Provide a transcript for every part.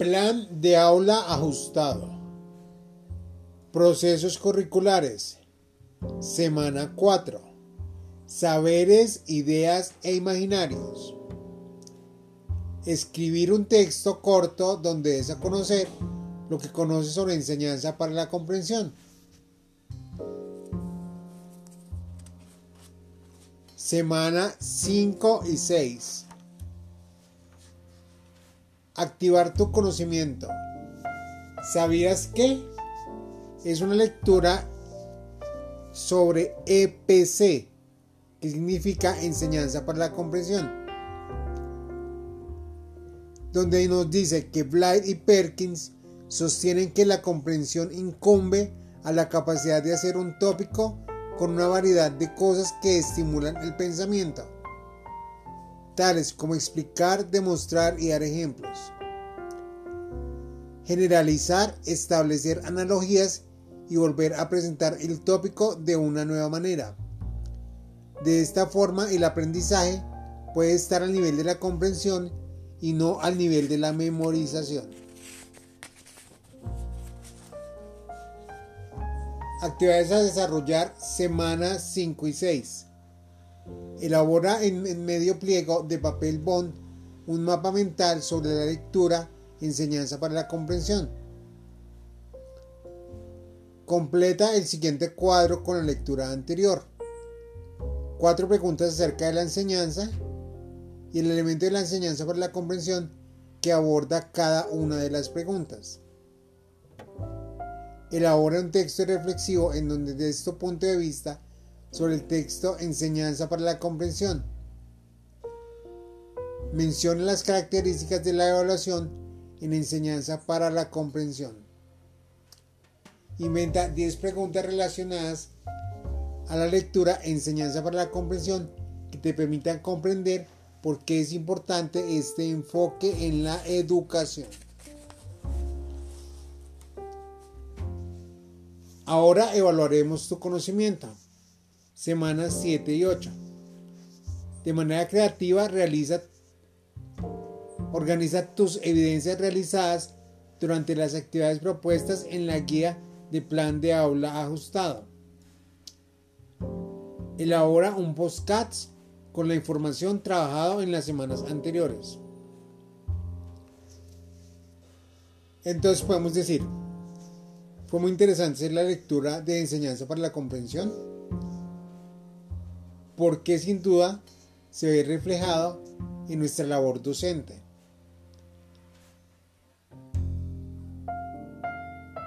Plan de aula ajustado. Procesos curriculares. Semana 4. Saberes, ideas e imaginarios. Escribir un texto corto donde des a conocer lo que conoce sobre enseñanza para la comprensión. Semana 5 y 6. Activar tu conocimiento. ¿Sabías que? Es una lectura sobre EPC, que significa enseñanza para la comprensión. Donde nos dice que Blythe y Perkins sostienen que la comprensión incumbe a la capacidad de hacer un tópico con una variedad de cosas que estimulan el pensamiento, tales como explicar, demostrar y dar ejemplos. Generalizar, establecer analogías y volver a presentar el tópico de una nueva manera. De esta forma el aprendizaje puede estar al nivel de la comprensión y no al nivel de la memorización. Actividades a desarrollar semanas 5 y 6. Elabora en, medio pliego de papel bond un mapa mental sobre la lectura, enseñanza para la comprensión. Completa el siguiente cuadro con la lectura anterior. Cuatro preguntas acerca de la enseñanza y el elemento de la enseñanza para la comprensión que aborda cada una de las preguntas. Elabora un texto reflexivo en donde desde este punto de vista sobre el texto Enseñanza para la comprensión. Menciona las características de la evaluación en enseñanza para la comprensión. Inventa 10 preguntas relacionadas a la lectura Enseñanza para la comprensión que te permitan comprender por qué es importante este enfoque en la educación. Ahora evaluaremos tu conocimiento. Semanas 7 y 8. De manera creativa realiza organiza tus evidencias realizadas durante las actividades propuestas en la guía de plan de aula ajustado. Elabora un postcats con la información trabajada en las semanas anteriores. Entonces podemos decir, fue muy interesante la lectura de enseñanza para la comprensión, porque sin duda se ve reflejado en nuestra labor docente.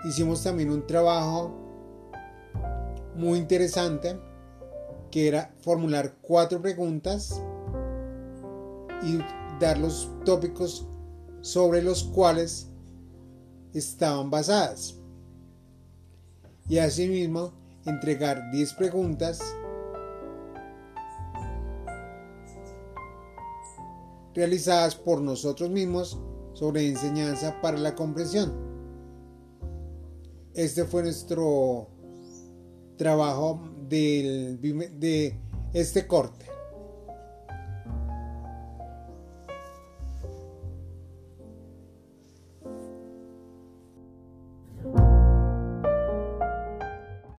Hicimos también un trabajo muy interesante que era formular cuatro preguntas y dar los tópicos sobre los cuales estaban basadas y asimismo entregar 10 preguntas realizadas por nosotros mismos sobre enseñanza para la comprensión. Este fue nuestro trabajo de este corte.